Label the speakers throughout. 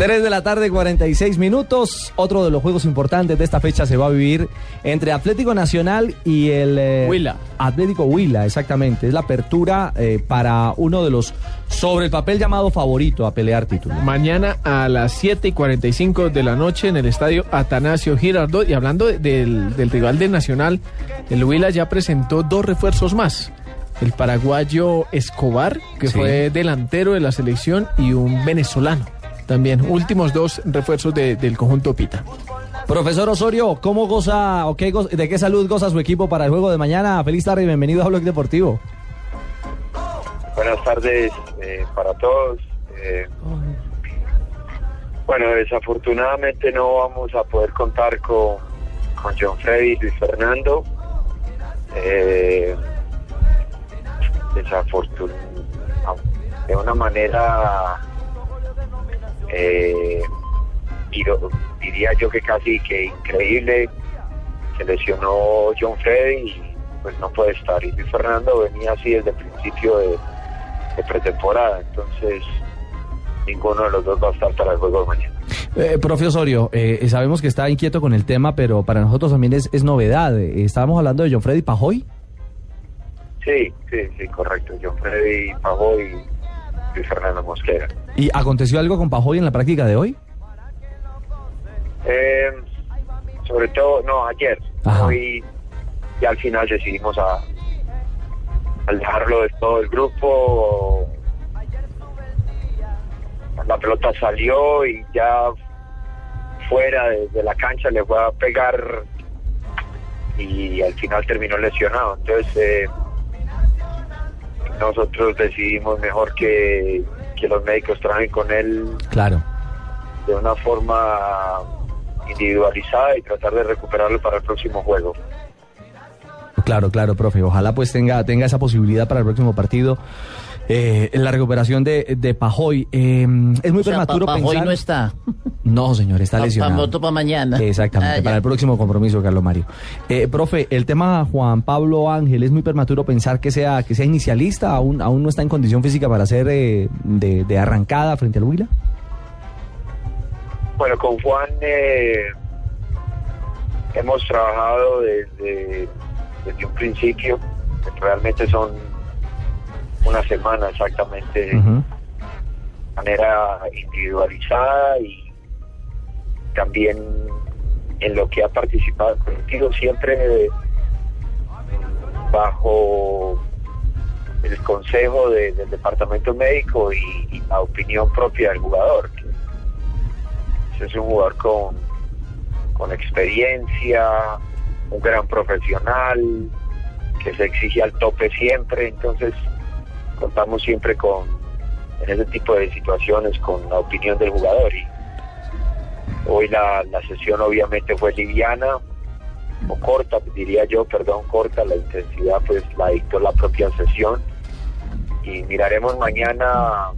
Speaker 1: 3 de la tarde, 46 minutos. Otro de los juegos importantes de esta fecha se va a vivir entre Atlético Nacional y el. Eh,
Speaker 2: Huila.
Speaker 1: Atlético Huila, exactamente. Es la apertura eh, para uno de los sobre el papel llamado favorito a pelear título.
Speaker 2: Mañana a las 7 y 45 de la noche en el estadio Atanasio Girardot. Y hablando del, del rival de Nacional, el Huila ya presentó dos refuerzos más el paraguayo Escobar, que fue delantero de la selección, y un venezolano. También, últimos dos refuerzos de- del conjunto Pita.
Speaker 1: Profesor Osorio, ¿cómo goza o qué go- de qué salud goza su equipo para el juego de mañana? Feliz tarde y bienvenido a Blog Deportivo.
Speaker 3: Buenas tardes eh, para todos. Eh, bueno, desafortunadamente no vamos a poder contar con, con John Freddy y Luis Fernando. Eh, desafortun- de una manera, eh, diría yo que casi que increíble, se lesionó John Freddy y pues no puede estar. Y Luis Fernando venía así desde el principio de, de pretemporada, entonces ninguno de los dos va a estar para el juego de mañana.
Speaker 1: Eh, profe Osorio, eh, sabemos que está inquieto con el tema, pero para nosotros también es, es novedad. Eh, estábamos hablando de John Freddy Pajoy.
Speaker 3: Sí, sí, sí, correcto. John Freddy Pavó y Luis Fernando Mosquera.
Speaker 1: ¿Y aconteció algo con Pajoy en la práctica de hoy?
Speaker 3: Eh, sobre todo, no, ayer.
Speaker 1: Ajá.
Speaker 3: Hoy y al final decidimos a, al dejarlo de todo el grupo. La pelota salió y ya fuera de, de la cancha le fue a pegar y al final terminó lesionado. Entonces eh, nosotros decidimos mejor que, que los médicos trabajen con él
Speaker 1: Claro.
Speaker 3: de una forma individualizada y tratar de recuperarlo para el próximo juego.
Speaker 1: Claro, claro, profe. Ojalá pues tenga, tenga esa posibilidad para el próximo partido. Eh, la recuperación de, de Pajoy. Eh, es muy
Speaker 4: O sea,
Speaker 1: prematuro
Speaker 4: pa- pa-
Speaker 1: pensar.
Speaker 4: hoy no está.
Speaker 1: No, señor, está
Speaker 4: Pa-
Speaker 1: lesionado.
Speaker 4: voto pa' mañana.
Speaker 1: Exactamente,
Speaker 4: Ah,
Speaker 1: para el próximo compromiso, Carlos Mario. Eh, profe, el tema Juan Pablo Ángel, es muy prematuro pensar que sea, que sea inicialista, aún, aún no está en condición física para ser eh, de, de arrancada frente al Huila.
Speaker 3: Bueno, con Juan eh, hemos trabajado desde, desde un principio, realmente son una semana exactamente, de manera individualizada y también en lo que ha participado contigo siempre bajo el consejo de- del departamento médico y, y la opinión propia del jugador. que es un jugador con, con experiencia, un gran profesional, que se exige al tope siempre, entonces contamos siempre con, en ese tipo de situaciones, con la opinión del jugador. Y hoy la, sesión obviamente fue liviana, o corta, diría yo, perdón, corta, la intensidad pues la dictó la propia sesión. Y miraremos mañana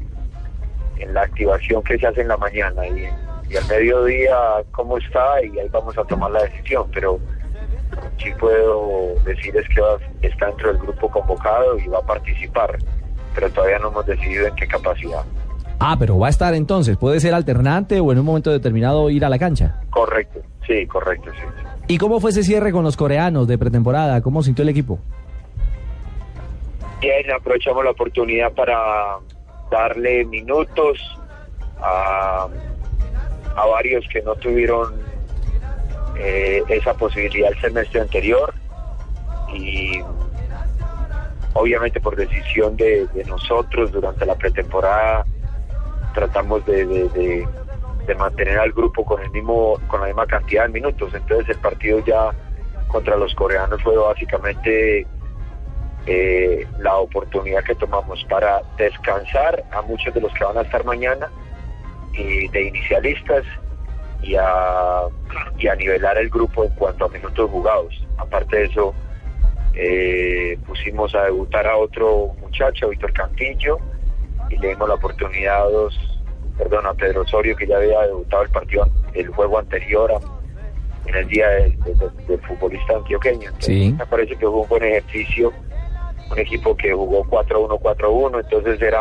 Speaker 3: en la activación que se hace en la mañana y, y al mediodía cómo está y ahí vamos a tomar la decisión, pero sí puedo decir es que va- está dentro del grupo convocado y va a participar, pero todavía no hemos decidido en qué capacidad.
Speaker 1: Ah, pero va a estar entonces, puede ser alternante o en un momento determinado ir a la cancha.
Speaker 3: Correcto, sí, correcto, sí. sí.
Speaker 1: ¿Y cómo fue ese cierre con los coreanos de pretemporada? ¿Cómo sintió el equipo?
Speaker 3: Bien, aprovechamos la oportunidad para, darle minutos a, a varios que no tuvieron eh, esa posibilidad el semestre anterior obviamente por decisión de, nosotros durante la pretemporada tratamos de- de mantener al grupo con el mismo con la misma cantidad de minutos entonces el partido ya contra los coreanos fue básicamente eh, la oportunidad que tomamos para descansar a muchos de los que van a estar mañana y de inicialistas y a, y a nivelar el grupo en cuanto a minutos jugados. Aparte de eso, eh, pusimos a debutar a otro muchacho, Víctor Cantillo, y le dimos la oportunidad a dos, perdón, a Pedro Osorio, que ya había debutado el partido, el juego anterior a- en el día del, del- del futbolista antioqueño. Entonces,
Speaker 1: Sí.
Speaker 3: Me parece que fue un buen ejercicio, un equipo que jugó 4-1, 4-1, entonces era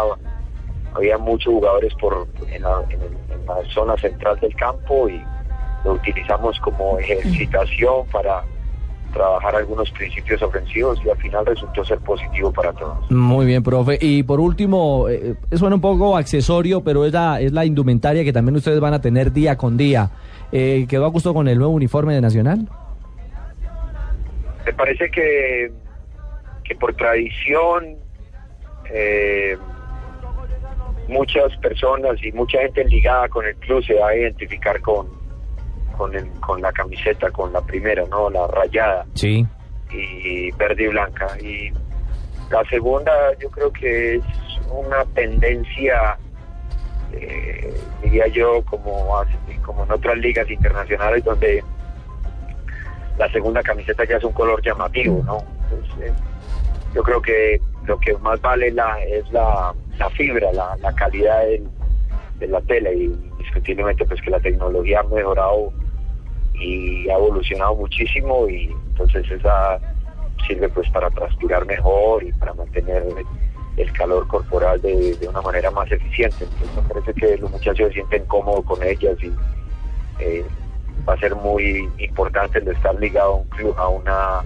Speaker 3: había muchos jugadores por en la, en la zona central del campo y lo utilizamos como ejercitación para trabajar algunos principios ofensivos y al final resultó ser positivo para todos.
Speaker 1: Muy bien, profe. Y por último, eh, suena un poco accesorio, pero es la, es la indumentaria que también ustedes van a tener día con día. Eh, ¿Quedó a gusto con el nuevo uniforme de Nacional?
Speaker 3: Me parece que, que por tradición eh, muchas personas y mucha gente ligada con el club se va a identificar con, con, el- con la camiseta, con la primera, ¿no? La rayada.
Speaker 1: Sí.
Speaker 3: y verde y blanca. Y la segunda yo creo que es una tendencia, eh, diría yo, como, como en otras ligas internacionales donde la segunda camiseta ya es un color llamativo, ¿no? Entonces, eh, yo creo que lo que más vale la, es la, la fibra, la, la calidad del- de la tela y indiscutiblemente pues que la tecnología ha mejorado y ha evolucionado muchísimo y entonces esa sirve pues para transpirar mejor y para mantener el calor corporal de, una manera más eficiente. Entonces me parece que los muchachos se sienten cómodos con ellas y eh, va a ser muy importante el estar ligado a un club, a una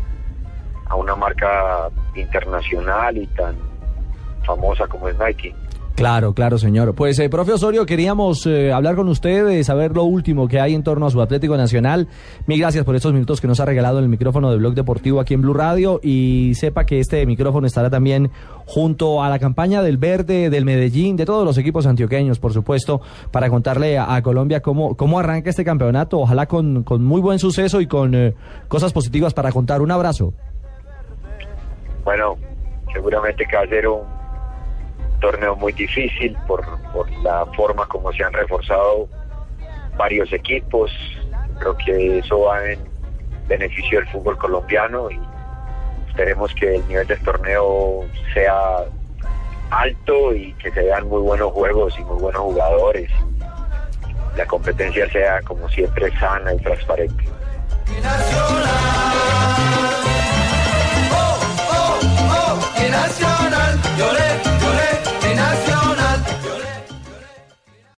Speaker 3: a una marca internacional y tan famosa como es Nike.
Speaker 1: Claro, claro, señor. Pues, eh, profe Osorio, queríamos eh, hablar con usted, eh, saber lo último que hay en torno a su Atlético Nacional. Mil gracias por estos minutos que nos ha regalado el micrófono de Blog Deportivo aquí en Blue Radio y sepa que este micrófono estará también junto a la campaña del Verde, del Medellín, de todos los equipos antioqueños, por supuesto, para contarle a, a Colombia cómo, cómo arranca este campeonato. Ojalá con, con muy buen suceso y con eh, cosas positivas para contar. Un abrazo.
Speaker 3: Bueno, seguramente que va a ser un torneo muy difícil por, por la forma como se han reforzado varios equipos. Creo que eso va en beneficio del fútbol colombiano y esperemos que el nivel del torneo sea alto y que se vean muy buenos juegos y muy buenos jugadores la competencia sea como siempre sana y transparente.